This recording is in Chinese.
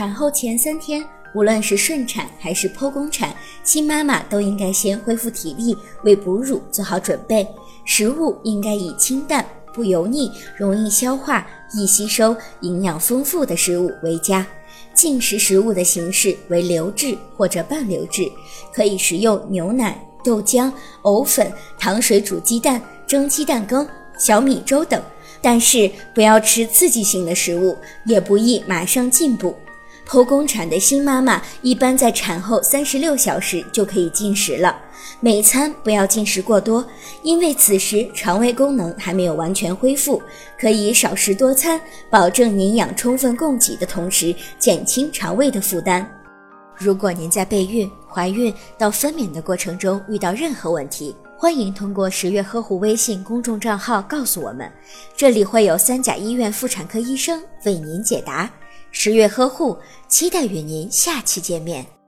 产后前三天，无论是顺产还是剖宫产，新妈妈都应该先恢复体力，为哺乳做好准备。食物应该以清淡、不油腻、容易消化、易吸收、营养丰富的食物为佳。进食食物的形式为流质或者半流质，可以食用牛奶、豆浆、藕粉、糖水煮鸡蛋、蒸鸡蛋羹、小米粥等。但是不要吃刺激性的食物，也不宜马上进补。剖宫产的新妈妈一般在产后三十六小时就可以进食了，每餐不要进食过多，因为此时肠胃功能还没有完全恢复，可以少食多餐，保证营养充分供给的同时，减轻肠胃的负担。如果您在备孕、怀孕到分娩的过程中遇到任何问题，欢迎通过十月呵护微信公众账号告诉我们，这里会有三甲医院妇产科医生为您解答。十月呵护，期待与您下期见面。